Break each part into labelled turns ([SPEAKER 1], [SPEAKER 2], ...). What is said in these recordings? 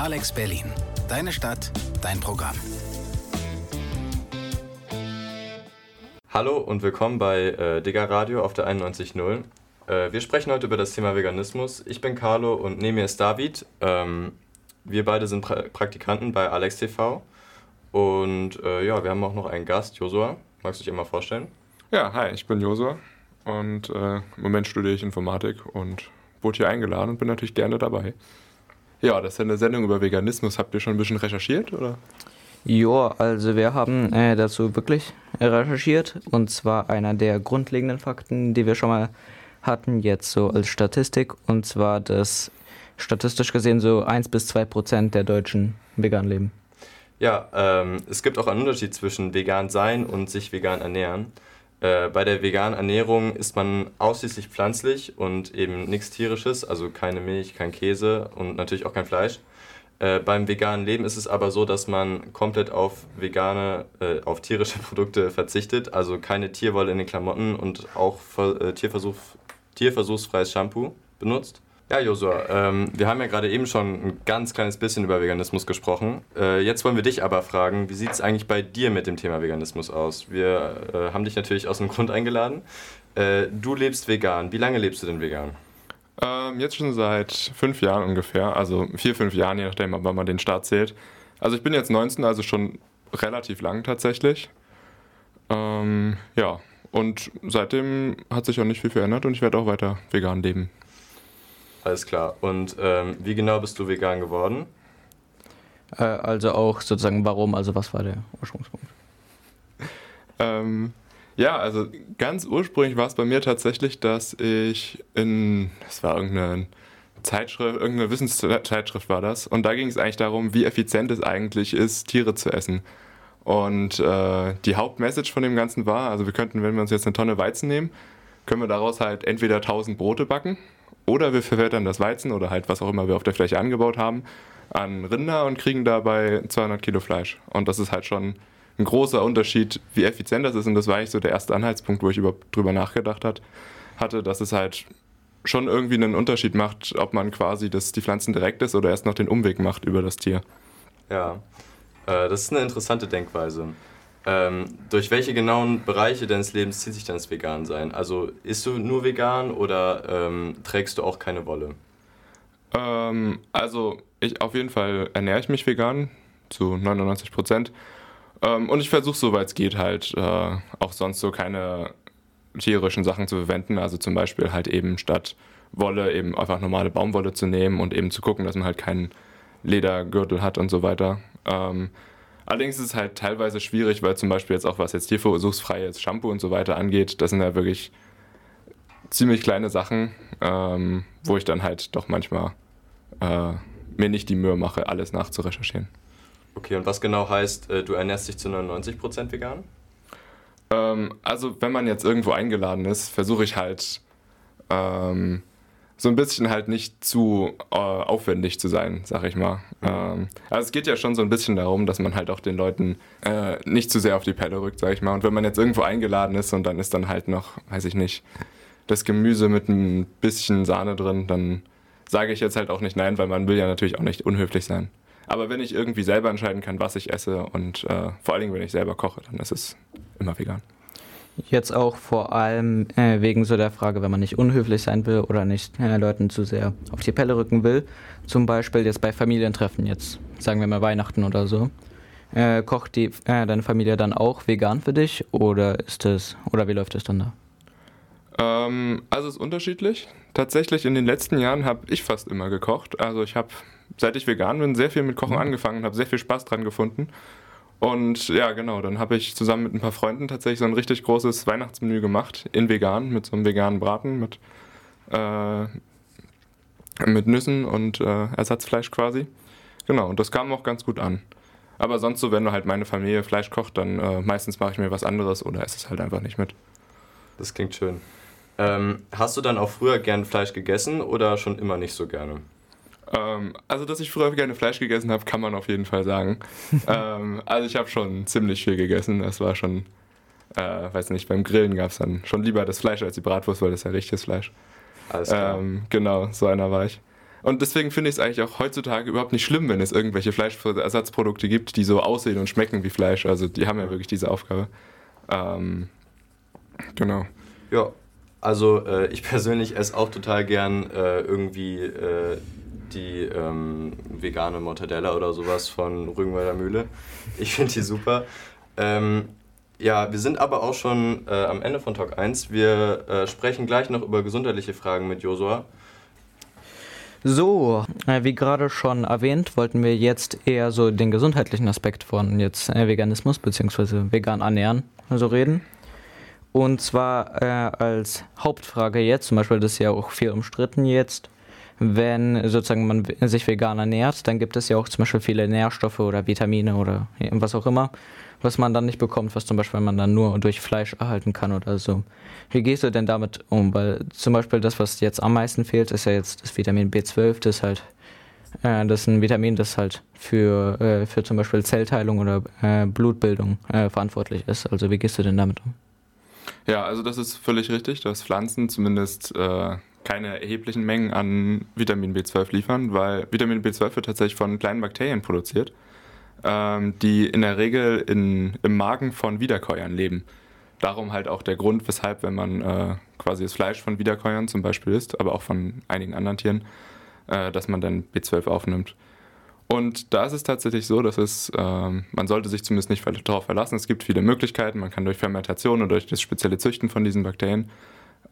[SPEAKER 1] Alex Berlin. Deine Stadt, dein Programm.
[SPEAKER 2] Hallo und willkommen bei äh, Digger Radio auf der 91.0. Äh, wir sprechen heute über das Thema Veganismus. Ich bin Carlo und neben mir ist David. Ähm, wir beide sind pra Praktikanten bei Alex TV. Und äh, ja, wir haben auch noch einen Gast, Josua. Magst du dich einmal vorstellen?
[SPEAKER 3] Ja, hi, ich bin Josua und äh, im Moment studiere ich Informatik und wurde hier eingeladen und bin natürlich gerne dabei. Ja, das ist eine Sendung über Veganismus. Habt ihr schon ein bisschen recherchiert, oder?
[SPEAKER 4] Ja, also wir haben äh, dazu wirklich recherchiert und zwar einer der grundlegenden Fakten, die wir schon mal hatten, jetzt so als Statistik und zwar, dass statistisch gesehen so 1 bis 2 Prozent der Deutschen vegan leben.
[SPEAKER 2] Ja, ähm, es gibt auch einen Unterschied zwischen vegan sein und sich vegan ernähren. Äh, bei der veganen Ernährung isst man ausschließlich pflanzlich und eben nichts tierisches, also keine Milch, kein Käse und natürlich auch kein Fleisch. Äh, beim veganen Leben ist es aber so, dass man komplett auf vegane, äh, auf tierische Produkte verzichtet, also keine Tierwolle in den Klamotten und auch äh, Tierversuch, tierversuchsfreies Shampoo benutzt. Ja, Josua, ähm, wir haben ja gerade eben schon ein ganz kleines bisschen über Veganismus gesprochen. Äh, jetzt wollen wir dich aber fragen, wie sieht es eigentlich bei dir mit dem Thema Veganismus aus? Wir äh, haben dich natürlich aus dem Grund eingeladen. Äh, du lebst vegan. Wie lange lebst du denn vegan?
[SPEAKER 3] Ähm, jetzt schon seit fünf Jahren ungefähr, also vier, fünf Jahren, je nachdem, wann man den Start zählt. Also ich bin jetzt 19, also schon relativ lang tatsächlich. Ähm, ja, und seitdem hat sich auch nicht viel verändert und ich werde auch weiter vegan leben.
[SPEAKER 2] Alles klar. Und ähm, wie genau bist du vegan geworden?
[SPEAKER 4] Äh, also auch sozusagen warum, also was war der Ursprungspunkt?
[SPEAKER 3] Ähm, ja, also ganz ursprünglich war es bei mir tatsächlich, dass ich in, das war irgendeine Zeitschrift, irgendeine Wissenszeitschrift war das, und da ging es eigentlich darum, wie effizient es eigentlich ist, Tiere zu essen. Und äh, die Hauptmessage von dem Ganzen war, also wir könnten, wenn wir uns jetzt eine Tonne Weizen nehmen, können wir daraus halt entweder 1000 Brote backen oder wir verwerten das Weizen oder halt was auch immer wir auf der Fläche angebaut haben an Rinder und kriegen dabei 200 Kilo Fleisch. Und das ist halt schon ein großer Unterschied, wie effizient das ist. Und das war eigentlich so der erste Anhaltspunkt, wo ich über, drüber nachgedacht hat, hatte, dass es halt schon irgendwie einen Unterschied macht, ob man quasi das, die Pflanzen direkt ist oder erst noch den Umweg macht über das Tier.
[SPEAKER 2] Ja, äh, das ist eine interessante Denkweise. Ähm, durch welche genauen Bereiche deines Lebens zieht sich dann das Vegan-Sein? Also isst du nur vegan oder ähm, trägst du auch keine Wolle?
[SPEAKER 3] Ähm, also ich auf jeden Fall ernähre ich mich vegan zu 99 Prozent. Ähm, und ich versuche, soweit es geht, halt äh, auch sonst so keine tierischen Sachen zu verwenden. Also zum Beispiel halt eben statt Wolle eben einfach normale Baumwolle zu nehmen und eben zu gucken, dass man halt keinen Ledergürtel hat und so weiter. Ähm, Allerdings ist es halt teilweise schwierig, weil zum Beispiel jetzt auch was jetzt tierversuchsfreies Shampoo und so weiter angeht, das sind ja wirklich ziemlich kleine Sachen, ähm, wo ich dann halt doch manchmal äh, mir nicht die Mühe mache, alles nachzurecherchieren.
[SPEAKER 2] Okay, und was genau heißt, äh, du ernährst dich zu 99% vegan?
[SPEAKER 3] Ähm, also wenn man jetzt irgendwo eingeladen ist, versuche ich halt ähm, so ein bisschen halt nicht zu äh, aufwendig zu sein, sag ich mal. Mhm. Ähm, also es geht ja schon so ein bisschen darum, dass man halt auch den Leuten äh, nicht zu sehr auf die Pelle rückt, sag ich mal. Und wenn man jetzt irgendwo eingeladen ist und dann ist dann halt noch, weiß ich nicht, das Gemüse mit ein bisschen Sahne drin, dann sage ich jetzt halt auch nicht nein, weil man will ja natürlich auch nicht unhöflich sein. Aber wenn ich irgendwie selber entscheiden kann, was ich esse und äh, vor allen Dingen, wenn ich selber koche, dann ist es immer vegan.
[SPEAKER 4] Jetzt auch vor allem äh, wegen so der Frage, wenn man nicht unhöflich sein will oder nicht äh, Leuten zu sehr auf die Pelle rücken will. Zum Beispiel jetzt bei Familientreffen, jetzt sagen wir mal Weihnachten oder so. Äh, kocht die, äh, deine Familie dann auch vegan für dich oder ist es oder wie läuft es dann da?
[SPEAKER 3] Ähm, also es ist unterschiedlich. Tatsächlich in den letzten Jahren habe ich fast immer gekocht. Also ich habe, seit ich vegan bin, sehr viel mit Kochen mhm. angefangen und habe sehr viel Spaß dran gefunden. Und ja, genau, dann habe ich zusammen mit ein paar Freunden tatsächlich so ein richtig großes Weihnachtsmenü gemacht, in vegan, mit so einem veganen Braten, mit, äh, mit Nüssen und äh, Ersatzfleisch quasi. Genau, und das kam auch ganz gut an. Aber sonst so, wenn du halt meine Familie Fleisch kocht, dann äh, meistens mache ich mir was anderes oder esse es halt einfach nicht mit.
[SPEAKER 2] Das klingt schön. Ähm, hast du dann auch früher gern Fleisch gegessen oder schon immer nicht so gerne?
[SPEAKER 3] Ähm, also, dass ich früher gerne Fleisch gegessen habe, kann man auf jeden Fall sagen. ähm, also, ich habe schon ziemlich viel gegessen. Das war schon, äh, weiß nicht, beim Grillen gab es dann schon lieber das Fleisch als die Bratwurst, weil das ist ja richtiges Fleisch. Alles klar. Ähm, genau, so einer war ich. Und deswegen finde ich es eigentlich auch heutzutage überhaupt nicht schlimm, wenn es irgendwelche Fleischersatzprodukte gibt, die so aussehen und schmecken wie Fleisch. Also die haben ja wirklich diese Aufgabe. Ähm, genau.
[SPEAKER 2] Ja, also äh, ich persönlich esse auch total gern äh, irgendwie äh, die ähm, vegane Mortadella oder sowas von Rügenwalder Mühle. Ich finde die super. Ähm, ja, wir sind aber auch schon äh, am Ende von Talk 1. Wir äh, sprechen gleich noch über gesundheitliche Fragen mit Josua.
[SPEAKER 4] So, äh, wie gerade schon erwähnt, wollten wir jetzt eher so den gesundheitlichen Aspekt von jetzt äh, Veganismus bzw. vegan ernähren so reden. Und zwar äh, als Hauptfrage jetzt, zum Beispiel das ist ja auch viel umstritten jetzt, wenn sozusagen man sich vegan ernährt, dann gibt es ja auch zum Beispiel viele Nährstoffe oder Vitamine oder was auch immer, was man dann nicht bekommt, was zum Beispiel man dann nur durch Fleisch erhalten kann oder so. Wie gehst du denn damit um? Weil zum Beispiel das, was jetzt am meisten fehlt, ist ja jetzt das Vitamin B12, das halt äh, das ist ein Vitamin, das halt für, äh, für zum Beispiel Zellteilung oder äh, Blutbildung äh, verantwortlich ist. Also wie gehst du denn damit um?
[SPEAKER 3] Ja, also das ist völlig richtig, dass Pflanzen zumindest äh, keine erheblichen Mengen an Vitamin B12 liefern, weil Vitamin B12 wird tatsächlich von kleinen Bakterien produziert ähm, die in der Regel in, im Magen von Wiederkäuern leben. Darum halt auch der Grund, weshalb, wenn man äh, quasi das Fleisch von Wiederkäuern zum Beispiel isst, aber auch von einigen anderen Tieren, äh, dass man dann B12 aufnimmt. Und da ist es tatsächlich so, dass es, äh, man sollte sich zumindest nicht darauf verlassen. Es gibt viele Möglichkeiten. Man kann durch Fermentation und durch das spezielle Züchten von diesen Bakterien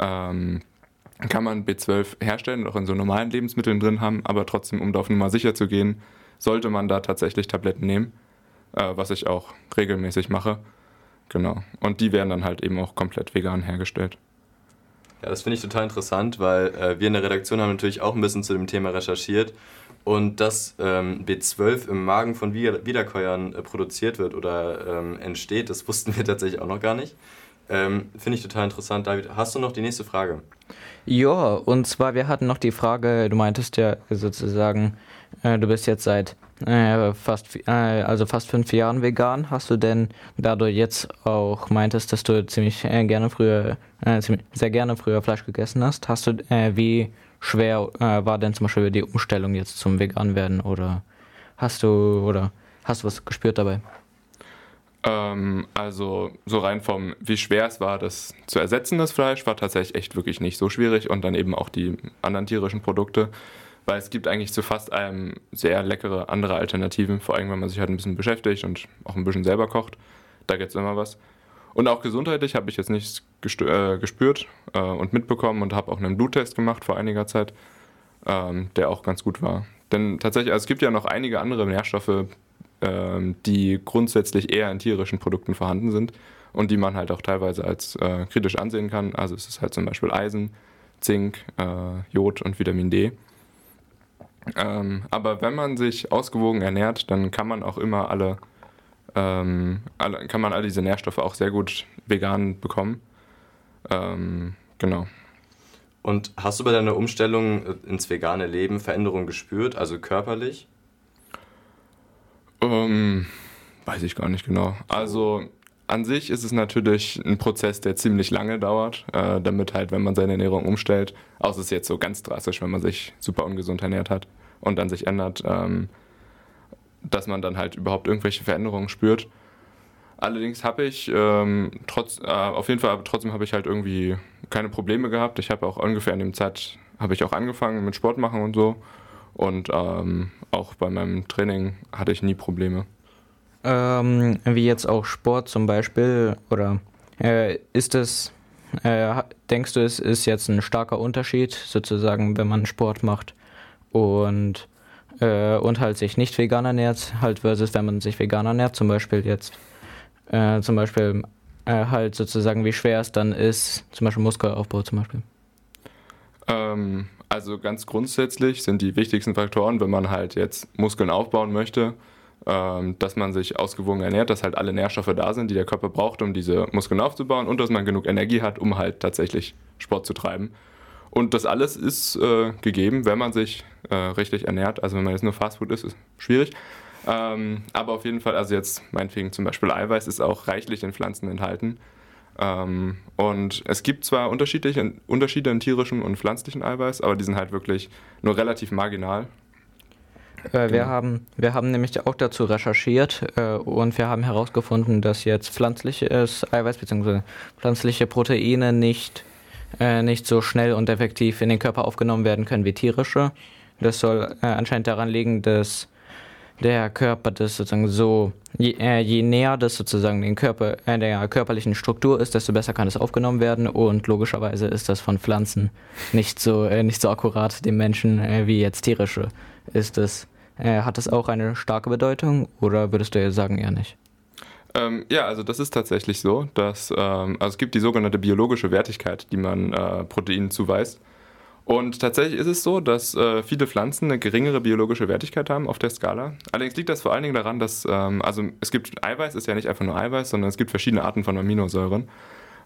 [SPEAKER 3] ähm, kann man B12 herstellen und auch in so normalen Lebensmitteln drin haben, aber trotzdem, um da auf Nummer sicher zu gehen, sollte man da tatsächlich Tabletten nehmen, äh, was ich auch regelmäßig mache. Genau. Und die werden dann halt eben auch komplett vegan hergestellt.
[SPEAKER 2] Ja, das finde ich total interessant, weil äh, wir in der Redaktion haben natürlich auch ein bisschen zu dem Thema recherchiert. Und dass ähm, B12 im Magen von Wiederkäuern äh, produziert wird oder ähm, entsteht, das wussten wir tatsächlich auch noch gar nicht. Ähm, finde ich total interessant. David, hast du noch die nächste Frage?
[SPEAKER 4] Ja, und zwar, wir hatten noch die Frage, du meintest ja sozusagen, äh, du bist jetzt seit äh, fast, äh, also fast fünf Jahren vegan. Hast du denn, da du jetzt auch meintest, dass du ziemlich äh, gerne früher, äh, ziemlich, sehr gerne früher Fleisch gegessen hast, hast du, äh, wie schwer war denn zum Beispiel die Umstellung jetzt zum Vegan werden oder hast du, oder hast du was gespürt dabei?
[SPEAKER 3] Ähm, also so rein vom, wie schwer es war, das zu ersetzen, das Fleisch, war tatsächlich echt wirklich nicht so schwierig und dann eben auch die anderen tierischen Produkte weil es gibt eigentlich zu fast allem sehr leckere andere Alternativen, vor allem wenn man sich halt ein bisschen beschäftigt und auch ein bisschen selber kocht. Da gibt es immer was. Und auch gesundheitlich habe ich jetzt nichts äh, gespürt äh, und mitbekommen und habe auch einen Bluttest gemacht vor einiger Zeit, ähm, der auch ganz gut war. Denn tatsächlich, also es gibt ja noch einige andere Nährstoffe, die grundsätzlich eher in tierischen Produkten vorhanden sind und die man halt auch teilweise als äh, kritisch ansehen kann. Also es ist halt zum Beispiel Eisen, Zink, äh, Jod und Vitamin D. Ähm, aber wenn man sich ausgewogen ernährt, dann kann man auch immer alle, ähm, alle, kann man all diese Nährstoffe auch sehr gut vegan bekommen. Ähm, genau.
[SPEAKER 2] Und hast du bei deiner Umstellung ins vegane Leben Veränderungen gespürt, also körperlich?
[SPEAKER 3] Ähm, weiß ich gar nicht genau. Also an sich ist es natürlich ein Prozess, der ziemlich lange dauert, äh, damit halt, wenn man seine Ernährung umstellt, außer es ist jetzt so ganz drastisch, wenn man sich super ungesund ernährt hat und dann sich ändert, ähm, dass man dann halt überhaupt irgendwelche Veränderungen spürt. Allerdings habe ich ähm, trotz, äh, auf jeden Fall, trotzdem habe ich halt irgendwie keine Probleme gehabt. Ich habe auch ungefähr in dem Zeit habe ich auch angefangen mit Sport machen und so und ähm, auch bei meinem Training hatte ich nie Probleme.
[SPEAKER 4] Ähm, wie jetzt auch Sport zum Beispiel, oder äh, ist es, äh, denkst du, es ist jetzt ein starker Unterschied, sozusagen, wenn man Sport macht und, äh, und halt sich nicht vegan ernährt, halt versus wenn man sich vegan ernährt, zum Beispiel jetzt, äh, zum Beispiel äh, halt sozusagen, wie schwer es dann ist, zum Beispiel Muskelaufbau zum Beispiel?
[SPEAKER 3] Ähm, also ganz grundsätzlich sind die wichtigsten Faktoren, wenn man halt jetzt Muskeln aufbauen möchte, ähm, dass man sich ausgewogen ernährt, dass halt alle Nährstoffe da sind, die der Körper braucht, um diese Muskeln aufzubauen und dass man genug Energie hat, um halt tatsächlich Sport zu treiben. Und das alles ist äh, gegeben, wenn man sich äh, richtig ernährt. Also wenn man jetzt nur Fastfood isst, ist schwierig. Ähm, aber auf jeden Fall, also jetzt meinetwegen zum Beispiel Eiweiß ist auch reichlich in Pflanzen enthalten. Ähm, und es gibt zwar unterschiedliche Unterschiede in tierischem und pflanzlichem Eiweiß, aber die sind halt wirklich nur relativ marginal.
[SPEAKER 4] Äh, wir, genau. haben, wir haben nämlich auch dazu recherchiert äh, und wir haben herausgefunden, dass jetzt pflanzliches Eiweiß bzw. pflanzliche Proteine nicht, äh, nicht so schnell und effektiv in den Körper aufgenommen werden können wie tierische. Das soll äh, anscheinend daran liegen, dass der Körper das sozusagen so, je, äh, je näher das sozusagen den Körper, äh, der körperlichen Struktur ist, desto besser kann es aufgenommen werden und logischerweise ist das von Pflanzen nicht so, äh, nicht so akkurat dem Menschen äh, wie jetzt tierische ist es. Äh, hat das auch eine starke Bedeutung oder würdest du sagen eher nicht?
[SPEAKER 3] Ähm, ja, also das ist tatsächlich so, dass ähm, also es gibt die sogenannte biologische Wertigkeit, die man äh, Proteinen zuweist. Und tatsächlich ist es so, dass äh, viele Pflanzen eine geringere biologische Wertigkeit haben auf der Skala. Allerdings liegt das vor allen Dingen daran, dass, ähm, also es gibt Eiweiß, ist ja nicht einfach nur Eiweiß, sondern es gibt verschiedene Arten von Aminosäuren.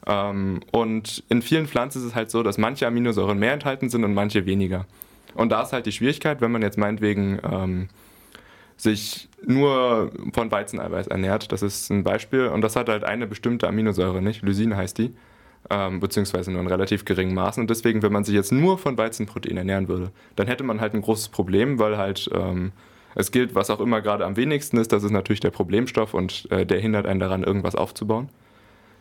[SPEAKER 3] Ähm, und in vielen Pflanzen ist es halt so, dass manche Aminosäuren mehr enthalten sind und manche weniger. Und da ist halt die Schwierigkeit, wenn man jetzt meinetwegen ähm, sich nur von Weizeneiweiß ernährt, das ist ein Beispiel, und das hat halt eine bestimmte Aminosäure nicht, Lysin heißt die ähm, beziehungsweise nur in relativ geringen Maßen. Und deswegen, wenn man sich jetzt nur von Weizenprotein ernähren würde, dann hätte man halt ein großes Problem, weil halt ähm, es gilt, was auch immer gerade am wenigsten ist, das ist natürlich der Problemstoff und äh, der hindert einen daran, irgendwas aufzubauen.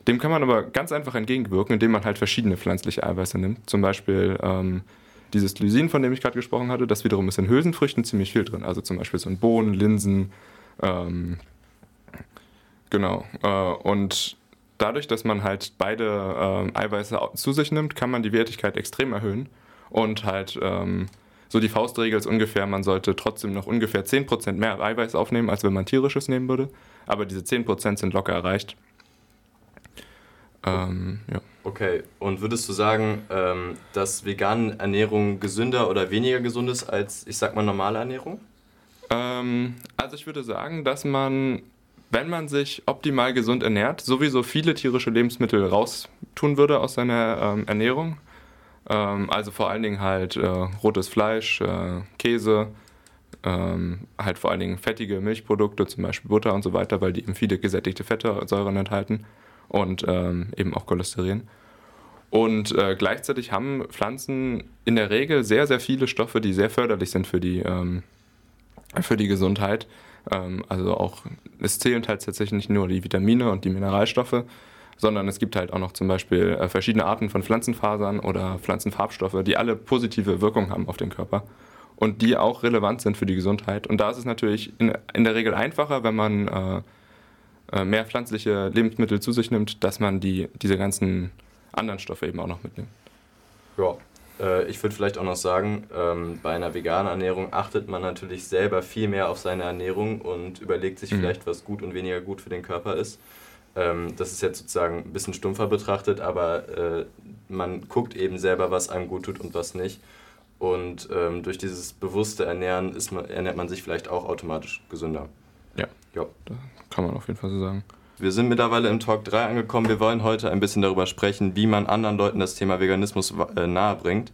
[SPEAKER 3] Dem kann man aber ganz einfach entgegenwirken, indem man halt verschiedene pflanzliche Eiweiße nimmt. Zum Beispiel ähm, dieses Lysin, von dem ich gerade gesprochen hatte, das wiederum ist in Hülsenfrüchten ziemlich viel drin. Also zum Beispiel so in Bohnen, Linsen, ähm, genau. Äh, und dadurch, dass man halt beide äh, Eiweiße zu sich nimmt, kann man die Wertigkeit extrem erhöhen. Und halt ähm, so die Faustregel ist ungefähr, man sollte trotzdem noch ungefähr 10% mehr Eiweiß aufnehmen, als wenn man tierisches nehmen würde. Aber diese 10% sind locker erreicht.
[SPEAKER 2] Ähm, ja. Okay, und würdest du sagen, ähm, dass vegane Ernährung gesünder oder weniger gesund ist als, ich sag mal, normale Ernährung?
[SPEAKER 3] Ähm, also ich würde sagen, dass man wenn man sich optimal gesund ernährt, sowieso viele tierische Lebensmittel raustun würde aus seiner ähm, Ernährung. Ähm, also vor allen Dingen halt äh, rotes Fleisch, äh, Käse, ähm, halt vor allen Dingen fettige Milchprodukte, zum Beispiel Butter und so weiter, weil die eben viele gesättigte Fettsäuren enthalten und ähm, eben auch Cholesterin. Und äh, gleichzeitig haben Pflanzen in der Regel sehr, sehr viele Stoffe, die sehr förderlich sind für die, ähm, für die Gesundheit. Ähm, also auch, es zählen halt tatsächlich nicht nur die Vitamine und die Mineralstoffe, sondern es gibt halt auch noch zum Beispiel äh, verschiedene Arten von Pflanzenfasern oder Pflanzenfarbstoffe, die alle positive Wirkung haben auf den Körper und die auch relevant sind für die Gesundheit. Und da ist es natürlich in, in der Regel einfacher, wenn man äh, äh mehr pflanzliche Lebensmittel zu sich nimmt, dass man die, diese ganzen anderen Stoffe eben auch noch mitnimmt.
[SPEAKER 2] Ja, äh, ich würde vielleicht auch noch sagen, ähm, bei einer veganen Ernährung achtet man natürlich selber viel mehr auf seine Ernährung und überlegt sich mhm. vielleicht, was gut und weniger gut für den Körper ist. Ähm, das ist jetzt sozusagen ein bisschen stumpfer betrachtet, aber äh, man guckt eben selber, was einem gut tut und was nicht. Und ähm, durch dieses bewusste Ernähren ist man, ernährt man sich vielleicht auch automatisch gesünder.
[SPEAKER 3] Ja, ja. kann man auf jeden Fall so sagen.
[SPEAKER 2] Wir sind mittlerweile im Talk 3 angekommen. Wir wollen heute ein bisschen darüber sprechen, wie man anderen Leuten das Thema Veganismus äh, nahebringt.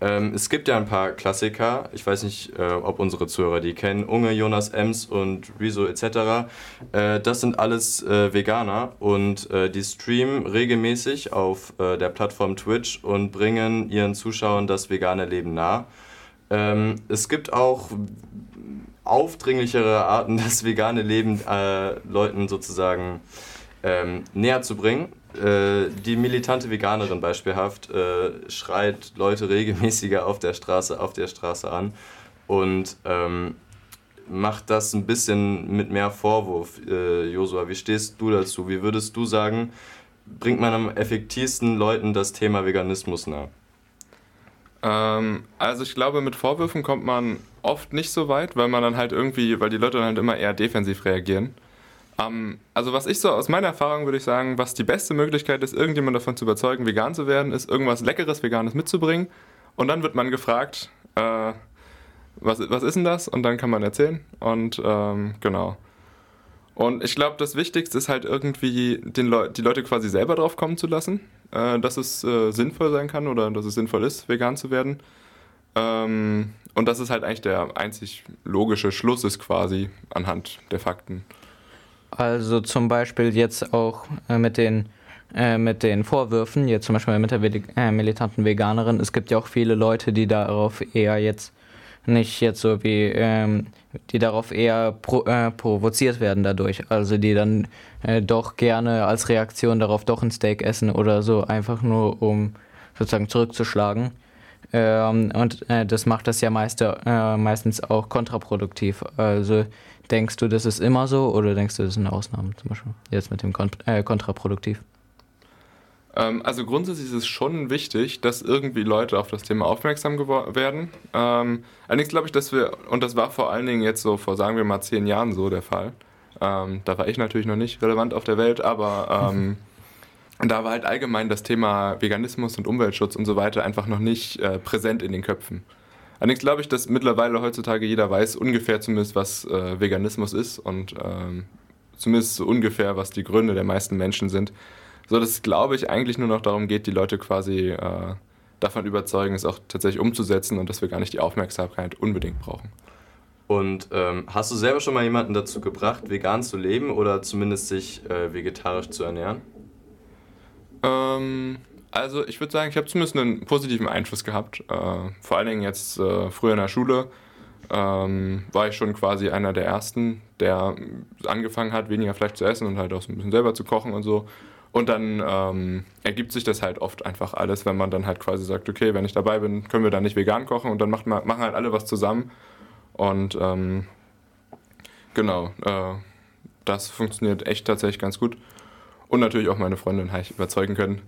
[SPEAKER 2] Ähm, es gibt ja ein paar Klassiker, ich weiß nicht, äh, ob unsere Zuhörer die kennen, Unge, Jonas Ems und Rezo etc. Äh, das sind alles äh, Veganer und äh, die streamen regelmäßig auf äh, der Plattform Twitch und bringen ihren Zuschauern das vegane Leben nah. Ähm, es gibt auch aufdringlichere Arten, das vegane Leben äh, Leuten sozusagen ähm, näher zu bringen. Äh, die militante Veganerin beispielhaft äh, schreit Leute regelmäßiger auf der Straße, auf der Straße an und ähm, macht das ein bisschen mit mehr Vorwurf. Äh, Josua, wie stehst du dazu? Wie würdest du sagen, bringt man am effektivsten Leuten das Thema Veganismus nahe?
[SPEAKER 3] Ähm, also ich glaube, mit Vorwürfen kommt man oft nicht so weit, weil man dann halt irgendwie, weil die Leute dann halt immer eher defensiv reagieren. Ähm, also was ich so aus meiner Erfahrung würde ich sagen, was die beste Möglichkeit ist, irgendjemand davon zu überzeugen, vegan zu werden, ist irgendwas Leckeres, Veganes mitzubringen. Und dann wird man gefragt, äh, was, was ist denn das? Und dann kann man erzählen. Und ähm, genau. Und ich glaube, das Wichtigste ist halt irgendwie den Leu die Leute quasi selber drauf kommen zu lassen, äh, dass es äh, sinnvoll sein kann oder dass es sinnvoll ist, vegan zu werden. Ähm, und das ist halt eigentlich der einzig logische Schluss ist quasi anhand der Fakten.
[SPEAKER 4] Also zum Beispiel jetzt auch äh, mit den äh, mit den Vorwürfen, jetzt zum Beispiel mit der äh, militanten Veganerin, es gibt ja auch viele Leute, die darauf eher jetzt nicht jetzt so wie, ähm, die darauf eher pro, äh, provoziert werden dadurch. Also die dann äh, doch gerne als Reaktion darauf doch ein Steak essen oder so, einfach nur um sozusagen zurückzuschlagen. Ähm, und äh, das macht das ja meist, äh, meistens auch kontraproduktiv. Also denkst du, das ist immer so oder denkst du, das ist eine Ausnahme zum Beispiel? Jetzt mit dem Kont äh, kontraproduktiv.
[SPEAKER 3] Ähm, also grundsätzlich ist es schon wichtig, dass irgendwie Leute auf das Thema aufmerksam werden. Ähm, allerdings glaube ich, dass wir, und das war vor allen Dingen jetzt so vor, sagen wir mal, zehn Jahren so der Fall. Ähm, da war ich natürlich noch nicht relevant auf der Welt, aber ähm, da war halt allgemein das Thema Veganismus und Umweltschutz und so weiter einfach noch nicht äh, präsent in den Köpfen. Allerdings glaube ich, dass mittlerweile heutzutage jeder weiß ungefähr zumindest, was äh, Veganismus ist und ähm, zumindest so ungefähr, was die Gründe der meisten Menschen sind. So dass es, glaube ich, eigentlich nur noch darum geht, die Leute quasi äh, davon überzeugen, es auch tatsächlich umzusetzen und dass wir gar nicht die Aufmerksamkeit unbedingt brauchen.
[SPEAKER 2] Und ähm, hast du selber schon mal jemanden dazu gebracht, vegan zu leben oder zumindest sich äh, vegetarisch zu ernähren?
[SPEAKER 3] Ähm, also ich würde sagen, ich habe zumindest einen positiven Einfluss gehabt. Äh, vor allen Dingen jetzt äh, früher in der Schule ähm, war ich schon quasi einer der Ersten, der angefangen hat, weniger Fleisch zu essen und halt auch so ein bisschen selber zu kochen und so. Und dann ähm, ergibt sich das halt oft einfach alles, wenn man dann halt quasi sagt, okay, wenn ich dabei bin, können wir dann nicht vegan kochen und dann macht man, machen halt alle was zusammen. Und ähm, genau, äh, das funktioniert echt tatsächlich ganz gut. Und natürlich auch meine Freundin habe ich überzeugen können.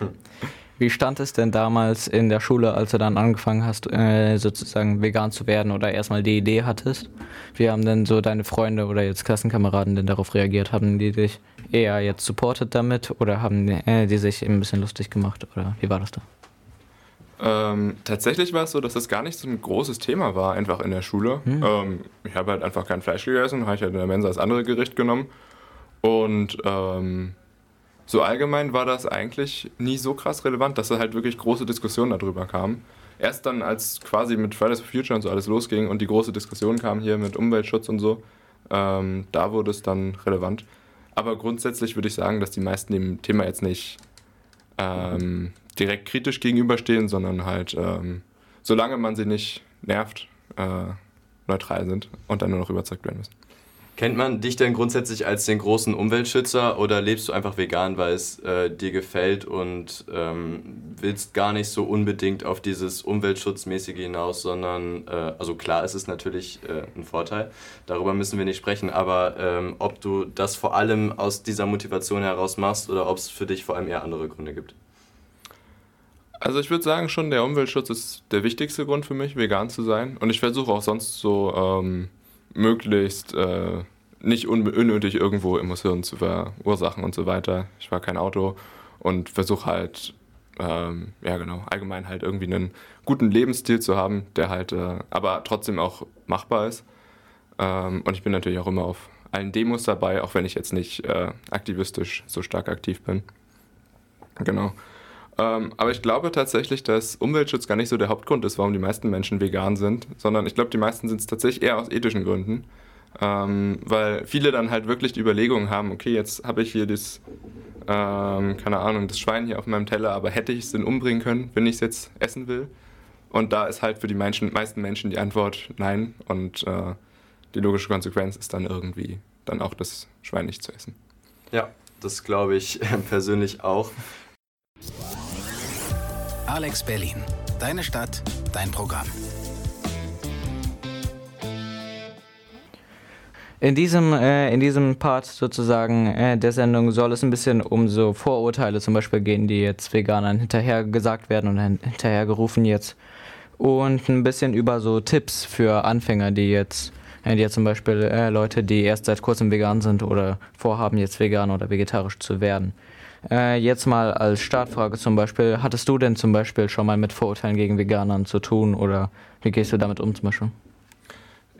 [SPEAKER 4] Wie stand es denn damals in der Schule, als du dann angefangen hast, äh, sozusagen vegan zu werden oder erstmal die Idee hattest? Wie haben denn so deine Freunde oder jetzt Klassenkameraden denn darauf reagiert? Haben die dich eher jetzt supportet damit oder haben äh, die sich ein bisschen lustig gemacht oder wie war das da?
[SPEAKER 3] Ähm, tatsächlich war es so, dass das gar nicht so ein großes Thema war, einfach in der Schule. Hm. Ähm, ich habe halt einfach kein Fleisch gegessen, habe ich halt in der Mensa das andere Gericht genommen. Und ähm, so allgemein war das eigentlich nie so krass relevant, dass da halt wirklich große Diskussionen darüber kamen. Erst dann, als quasi mit Fridays for Future und so alles losging und die große Diskussion kam hier mit Umweltschutz und so, ähm, da wurde es dann relevant. Aber grundsätzlich würde ich sagen, dass die meisten dem Thema jetzt nicht ähm, direkt kritisch gegenüberstehen, sondern halt, ähm, solange man sie nicht nervt, äh, neutral sind und dann nur noch überzeugt werden müssen.
[SPEAKER 2] Kennt man dich denn grundsätzlich als den großen Umweltschützer oder lebst du einfach vegan, weil es äh, dir gefällt und ähm, willst gar nicht so unbedingt auf dieses Umweltschutzmäßige hinaus, sondern, äh, also klar, es ist natürlich äh, ein Vorteil, darüber müssen wir nicht sprechen, aber ähm, ob du das vor allem aus dieser Motivation heraus machst oder ob es für dich vor allem eher andere Gründe gibt?
[SPEAKER 3] Also ich würde sagen schon, der Umweltschutz ist der wichtigste Grund für mich, vegan zu sein und ich versuche auch sonst so... Ähm möglichst äh, nicht unnötig irgendwo Emotionen zu verursachen und so weiter. Ich fahre kein Auto und versuche halt, ähm, ja genau, allgemein halt irgendwie einen guten Lebensstil zu haben, der halt äh, aber trotzdem auch machbar ist. Ähm, und ich bin natürlich auch immer auf allen Demos dabei, auch wenn ich jetzt nicht äh, aktivistisch so stark aktiv bin. Genau. Ähm, aber ich glaube tatsächlich, dass Umweltschutz gar nicht so der Hauptgrund ist, warum die meisten Menschen vegan sind, sondern ich glaube, die meisten sind es tatsächlich eher aus ethischen Gründen. Ähm, weil viele dann halt wirklich die Überlegung haben, okay, jetzt habe ich hier das, ähm, keine Ahnung, das Schwein hier auf meinem Teller, aber hätte ich es denn umbringen können, wenn ich es jetzt essen will? Und da ist halt für die Menschen, meisten Menschen die Antwort nein. Und äh, die logische Konsequenz ist dann irgendwie dann auch das Schwein nicht zu essen.
[SPEAKER 2] Ja, das glaube ich persönlich auch.
[SPEAKER 1] Alex Berlin. Deine Stadt, dein Programm.
[SPEAKER 4] In diesem, äh, in diesem Part sozusagen äh, der Sendung soll es ein bisschen um so Vorurteile zum Beispiel gehen, die jetzt Veganern hinterher gesagt werden und hinterher gerufen jetzt. Und ein bisschen über so Tipps für Anfänger, die jetzt, äh, die jetzt zum Beispiel äh, Leute, die erst seit kurzem vegan sind oder vorhaben, jetzt vegan oder vegetarisch zu werden. Äh, jetzt mal als Startfrage zum Beispiel, hattest du denn zum Beispiel schon mal mit Vorurteilen gegen Veganern zu tun oder wie gehst du damit um zum Beispiel?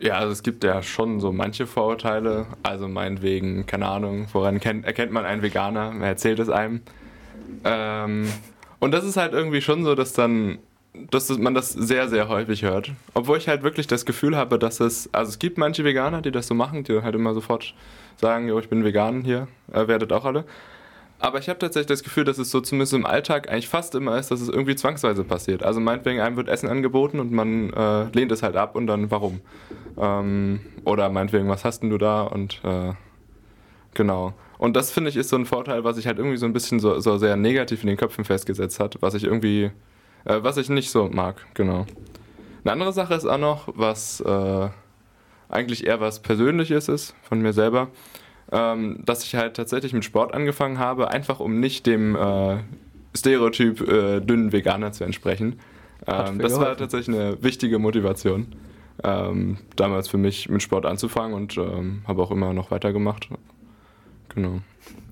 [SPEAKER 3] Ja, also es gibt ja schon so manche Vorurteile. Also meinetwegen, keine Ahnung, woran kennt, erkennt man einen Veganer? Wer erzählt es einem? Ähm, und das ist halt irgendwie schon so, dass dann, dass man das sehr, sehr häufig hört. Obwohl ich halt wirklich das Gefühl habe, dass es, also es gibt manche Veganer, die das so machen, die halt immer sofort sagen, jo, ich bin vegan hier, äh, werdet auch alle. Aber ich habe tatsächlich das Gefühl, dass es so zumindest im Alltag eigentlich fast immer ist, dass es irgendwie zwangsweise passiert. Also meinetwegen, einem wird Essen angeboten und man äh, lehnt es halt ab und dann warum? Ähm, oder meinetwegen, was hast denn du da? Und äh, genau. Und das finde ich ist so ein Vorteil, was sich halt irgendwie so ein bisschen so, so sehr negativ in den Köpfen festgesetzt hat, was ich irgendwie, äh, was ich nicht so mag, genau. Eine andere Sache ist auch noch, was äh, eigentlich eher was Persönliches ist von mir selber ähm, dass ich halt tatsächlich mit Sport angefangen habe, einfach um nicht dem äh, Stereotyp äh, dünnen Veganer zu entsprechen. Ähm, das war tatsächlich eine wichtige Motivation, ähm, damals für mich mit Sport anzufangen und ähm, habe auch immer noch weitergemacht. Genau.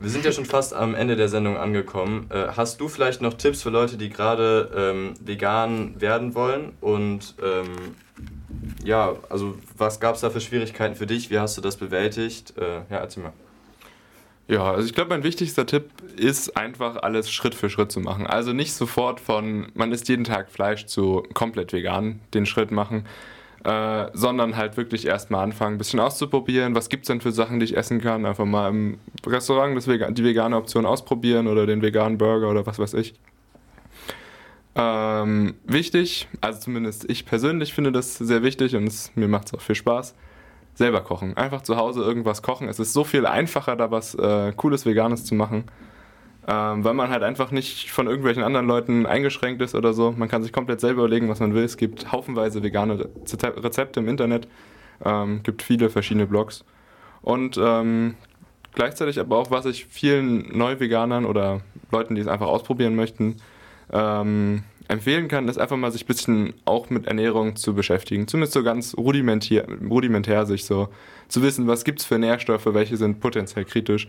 [SPEAKER 2] Wir sind ja schon fast am Ende der Sendung angekommen. Äh, hast du vielleicht noch Tipps für Leute, die gerade ähm, vegan werden wollen und ähm, ja, also was gab es da für Schwierigkeiten für dich? Wie hast du das bewältigt? Äh, ja, erzähl mal.
[SPEAKER 3] Ja, also ich glaube, mein wichtigster Tipp ist einfach alles Schritt für Schritt zu machen. Also nicht sofort von, man isst jeden Tag Fleisch zu komplett vegan den Schritt machen, äh, sondern halt wirklich erstmal anfangen, ein bisschen auszuprobieren. Was gibt es denn für Sachen, die ich essen kann? Einfach mal im Restaurant das Vegan die vegane Option ausprobieren oder den veganen Burger oder was weiß ich. Ähm, wichtig, also zumindest ich persönlich finde das sehr wichtig und es, mir macht es auch viel Spaß. Selber kochen. Einfach zu Hause irgendwas kochen. Es ist so viel einfacher, da was äh, Cooles, Veganes zu machen. Ähm, weil man halt einfach nicht von irgendwelchen anderen Leuten eingeschränkt ist oder so. Man kann sich komplett selber überlegen, was man will. Es gibt haufenweise vegane Rezepte im Internet. Ähm, gibt viele verschiedene Blogs. Und ähm, gleichzeitig aber auch, was ich vielen Neu-Veganern oder Leuten, die es einfach ausprobieren möchten, ähm, empfehlen kann, ist einfach mal sich ein bisschen auch mit Ernährung zu beschäftigen. Zumindest so ganz rudimentär, rudimentär sich so zu wissen, was gibt es für Nährstoffe, welche sind potenziell kritisch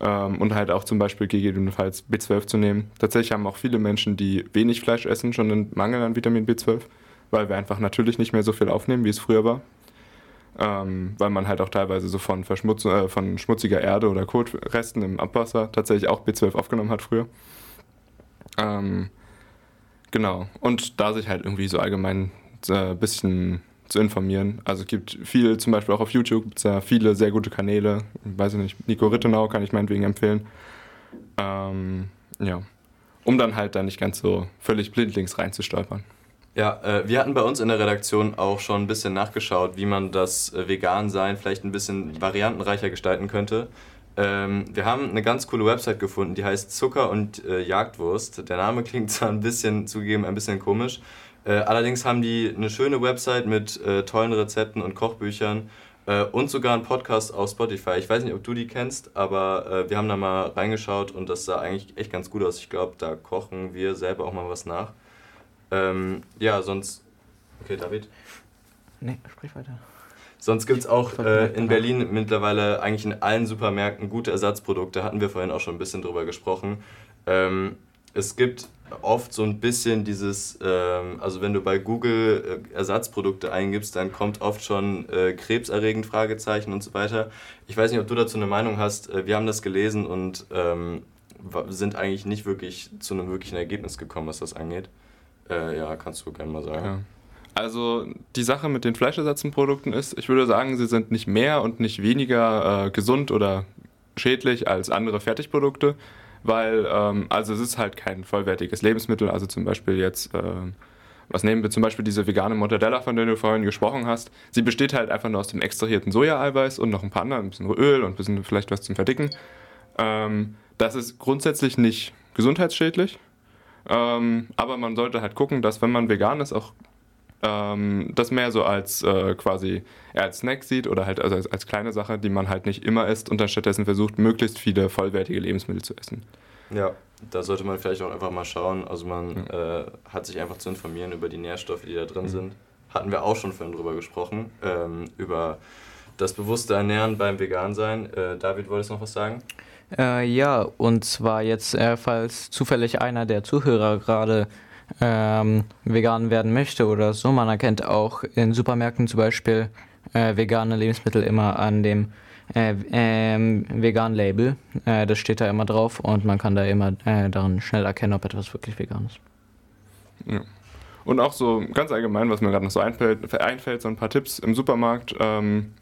[SPEAKER 3] ähm, und halt auch zum Beispiel gegebenenfalls B12 zu nehmen. Tatsächlich haben auch viele Menschen, die wenig Fleisch essen, schon einen Mangel an Vitamin B12, weil wir einfach natürlich nicht mehr so viel aufnehmen, wie es früher war. Ähm, weil man halt auch teilweise so von, Verschmutz äh, von schmutziger Erde oder Kotresten im Abwasser tatsächlich auch B12 aufgenommen hat früher. Ähm, genau. Und da sich halt irgendwie so allgemein ein äh, bisschen zu informieren. Also es gibt viel, zum Beispiel auch auf YouTube gibt es ja viele sehr gute Kanäle. Weiß ich nicht, Nico Rittenau kann ich meinetwegen empfehlen. Ähm, ja. Um dann halt da nicht ganz so völlig blindlings reinzustolpern.
[SPEAKER 2] Ja, äh, wir hatten bei uns in der Redaktion auch schon ein bisschen nachgeschaut, wie man das äh, Vegan-Sein vielleicht ein bisschen variantenreicher gestalten könnte. Ähm, wir haben eine ganz coole Website gefunden, die heißt Zucker und äh, Jagdwurst. Der Name klingt zwar ein bisschen, zugegeben, ein bisschen komisch. Äh, allerdings haben die eine schöne Website mit äh, tollen Rezepten und Kochbüchern äh, und sogar einen Podcast auf Spotify. Ich weiß nicht, ob du die kennst, aber äh, wir haben da mal reingeschaut und das sah eigentlich echt ganz gut aus. Ich glaube, da kochen wir selber auch mal was nach. Ähm, ja, sonst. Okay, David?
[SPEAKER 4] Nee, sprich weiter.
[SPEAKER 2] Sonst gibt es auch äh, in Berlin mittlerweile eigentlich in allen Supermärkten gute Ersatzprodukte. Hatten wir vorhin auch schon ein bisschen drüber gesprochen. Ähm, es gibt oft so ein bisschen dieses, ähm, also wenn du bei Google äh, Ersatzprodukte eingibst, dann kommt oft schon äh, krebserregend Fragezeichen und so weiter. Ich weiß nicht, ob du dazu eine Meinung hast. Äh, wir haben das gelesen und ähm, sind eigentlich nicht wirklich zu einem wirklichen Ergebnis gekommen, was das angeht. Äh, ja, kannst du gerne mal sagen.
[SPEAKER 3] Ja. Also die Sache mit den Fleischersatzprodukten ist, ich würde sagen, sie sind nicht mehr und nicht weniger äh, gesund oder schädlich als andere Fertigprodukte, weil ähm, also es ist halt kein vollwertiges Lebensmittel. Also zum Beispiel jetzt, äh, was nehmen wir zum Beispiel diese vegane Mortadella, von der du vorhin gesprochen hast. Sie besteht halt einfach nur aus dem extrahierten Sojaeiweiß und noch ein paar andere, ein bisschen Öl und ein bisschen vielleicht was zum Verdicken. Ähm, das ist grundsätzlich nicht gesundheitsschädlich. Ähm, aber man sollte halt gucken, dass wenn man vegan ist, auch ähm, das mehr so als äh, quasi eher als Snack sieht oder halt also als, als, kleine Sache, die man halt nicht immer isst und dann stattdessen versucht, möglichst viele vollwertige Lebensmittel zu essen.
[SPEAKER 2] Ja, da sollte man vielleicht auch einfach mal schauen. Also man ja. äh, hat sich einfach zu informieren über die Nährstoffe, die da drin mhm. sind. Hatten wir auch schon vorhin drüber gesprochen, ähm, über das bewusste Ernähren beim Vegansein. Äh, David, wolltest du noch was sagen?
[SPEAKER 4] Äh, ja, und zwar jetzt, äh, falls zufällig einer der Zuhörer gerade ähm, vegan werden möchte oder so. Man erkennt auch in Supermärkten zum Beispiel äh, vegane Lebensmittel immer an dem äh, ähm, vegan Label. Äh, das steht da immer drauf und man kann da immer äh, daran schnell erkennen, ob etwas wirklich vegan ist.
[SPEAKER 3] Ja. Und auch so ganz allgemein, was mir gerade noch so einfällt, einfällt, so ein paar Tipps im Supermarkt. Ähm,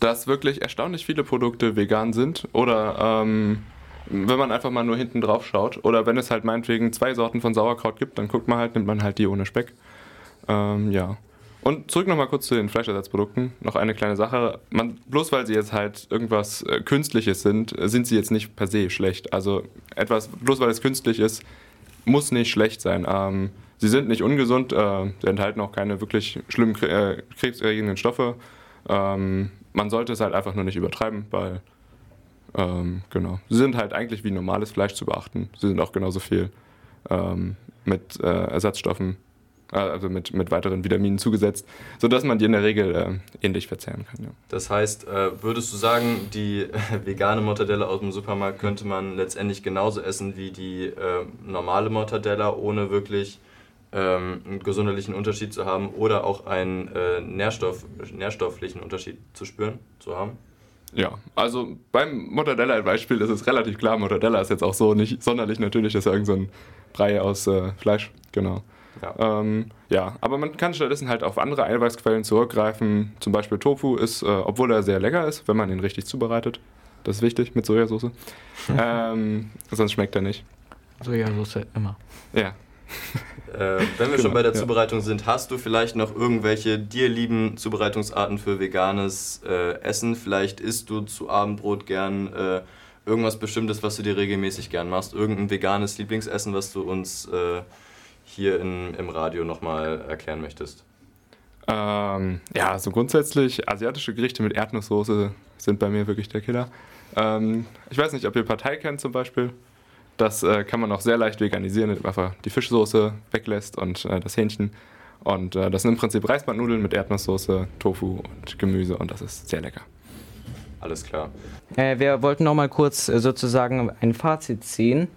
[SPEAKER 3] dass wirklich erstaunlich viele Produkte vegan sind oder ähm, wenn man einfach mal nur hinten drauf schaut. Oder wenn es halt meinetwegen zwei Sorten von Sauerkraut gibt, dann guckt man halt, nimmt man halt die ohne Speck. Ähm, ja. Und zurück nochmal kurz zu den Fleischersatzprodukten. Noch eine kleine Sache. Man, bloß weil sie jetzt halt irgendwas äh, Künstliches sind, sind sie jetzt nicht per se schlecht. Also etwas, bloß weil es künstlich ist, muss nicht schlecht sein. Ähm, sie sind nicht ungesund, äh, sie enthalten auch keine wirklich schlimmen äh, krebserregenden Stoffe. Ähm, man sollte es halt einfach nur nicht übertreiben, weil ähm, genau. Sie sind halt eigentlich wie normales Fleisch zu beachten. Sie sind auch genauso viel ähm, mit äh, Ersatzstoffen äh, also mit, mit weiteren Vitaminen zugesetzt, sodass man die in der Regel äh, ähnlich verzehren kann. Ja.
[SPEAKER 2] Das heißt, äh, würdest du sagen, die vegane Mortadella aus dem Supermarkt könnte man letztendlich genauso essen wie die äh, normale Mortadella, ohne wirklich ähm, einen gesundheitlichen Unterschied zu haben oder auch einen äh, Nährstoff, nährstofflichen Unterschied zu spüren, zu haben?
[SPEAKER 3] Ja, also beim Mortadella-Beispiel ist es relativ klar, Mortadella ist jetzt auch so nicht sonderlich natürlich, das ist irgend so ein Brei aus äh, Fleisch, genau. Ja. Ähm, ja, aber man kann stattdessen halt auf andere Eiweißquellen zurückgreifen. Zum Beispiel Tofu ist, äh, obwohl er sehr lecker ist, wenn man ihn richtig zubereitet. Das ist wichtig mit Sojasauce. ähm, sonst schmeckt er nicht.
[SPEAKER 4] Sojasauce immer.
[SPEAKER 3] Ja.
[SPEAKER 2] Äh, wenn wir genau, schon bei der ja. Zubereitung sind, hast du vielleicht noch irgendwelche dir lieben Zubereitungsarten für veganes äh, Essen? Vielleicht isst du zu Abendbrot gern äh, irgendwas Bestimmtes, was du dir regelmäßig gern machst? Irgendein veganes Lieblingsessen, was du uns äh, hier in, im Radio nochmal erklären möchtest?
[SPEAKER 3] Ähm, ja, also grundsätzlich asiatische Gerichte mit Erdnusssoße sind bei mir wirklich der Killer. Ähm, ich weiß nicht, ob ihr Partei kennt zum Beispiel. Das äh, kann man auch sehr leicht veganisieren, indem man einfach die Fischsoße weglässt und äh, das Hähnchen. Und äh, das sind im Prinzip Reisbandnudeln mit Erdnusssoße, Tofu und Gemüse und das ist sehr lecker.
[SPEAKER 2] Alles klar.
[SPEAKER 4] Äh, wir wollten noch mal kurz äh, sozusagen ein Fazit ziehen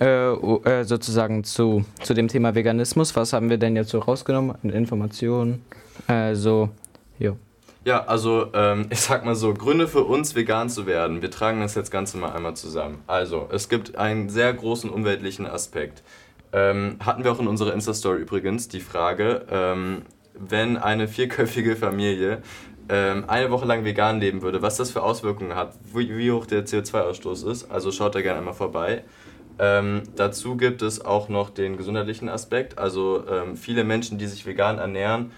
[SPEAKER 4] äh, äh, sozusagen zu, zu dem Thema Veganismus. Was haben wir denn jetzt so rausgenommen an Informationen? Äh, so, jo.
[SPEAKER 2] Ja, also ähm, ich sag mal so, Gründe für uns vegan zu werden. Wir tragen das jetzt Ganze mal einmal zusammen. Also, es gibt einen sehr großen umweltlichen Aspekt. Ähm, hatten wir auch in unserer Insta-Story übrigens die Frage, ähm, wenn eine vierköpfige Familie ähm, eine Woche lang vegan leben würde, was das für Auswirkungen hat, wie, wie hoch der CO2-Ausstoß ist. Also schaut da gerne einmal vorbei. Ähm, dazu gibt es auch noch den gesundheitlichen Aspekt. Also ähm, viele Menschen, die sich vegan ernähren,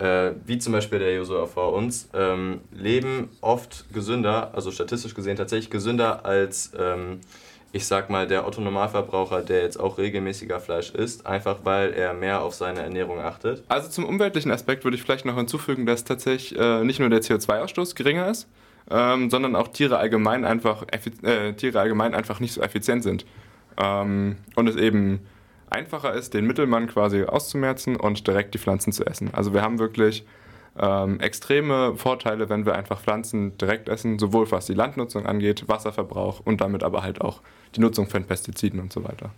[SPEAKER 2] äh, wie zum Beispiel der Josua vor uns, ähm, leben oft gesünder, also statistisch gesehen tatsächlich gesünder als, ähm, ich sag mal, der Otto-Normalverbraucher, der jetzt auch regelmäßiger Fleisch isst, einfach weil er mehr auf seine Ernährung achtet.
[SPEAKER 3] Also zum umweltlichen Aspekt würde ich vielleicht noch hinzufügen, dass tatsächlich äh, nicht nur der CO2-Ausstoß geringer ist, ähm, sondern auch Tiere allgemein einfach äh, Tiere allgemein einfach nicht so effizient sind. Ähm, und es eben einfacher ist, den Mittelmann quasi auszumerzen und direkt die Pflanzen zu essen. Also wir haben wirklich ähm, extreme Vorteile, wenn wir einfach Pflanzen direkt essen, sowohl was die Landnutzung angeht, Wasserverbrauch und damit aber halt auch die Nutzung von Pestiziden und so weiter.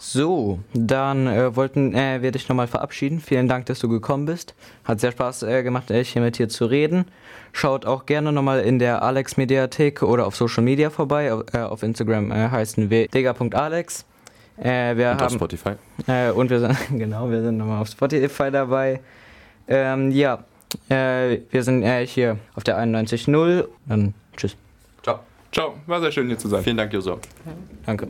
[SPEAKER 4] So, dann äh, wollten äh, wir dich nochmal verabschieden. Vielen Dank, dass du gekommen bist. Hat sehr Spaß äh, gemacht, hier mit dir zu reden. Schaut auch gerne nochmal in der Alex Mediathek oder auf Social Media vorbei. Auf, äh, auf Instagram äh, heißen wir dega.alex.
[SPEAKER 2] Äh, wir und haben, auf Spotify.
[SPEAKER 4] Äh, und wir sind, genau, wir sind nochmal auf Spotify dabei. Ähm, ja, äh, wir sind äh, hier auf der 91.0. Dann tschüss.
[SPEAKER 3] Ciao. Ciao, war sehr schön hier zu sein.
[SPEAKER 2] Vielen Dank, Joso.
[SPEAKER 4] Danke.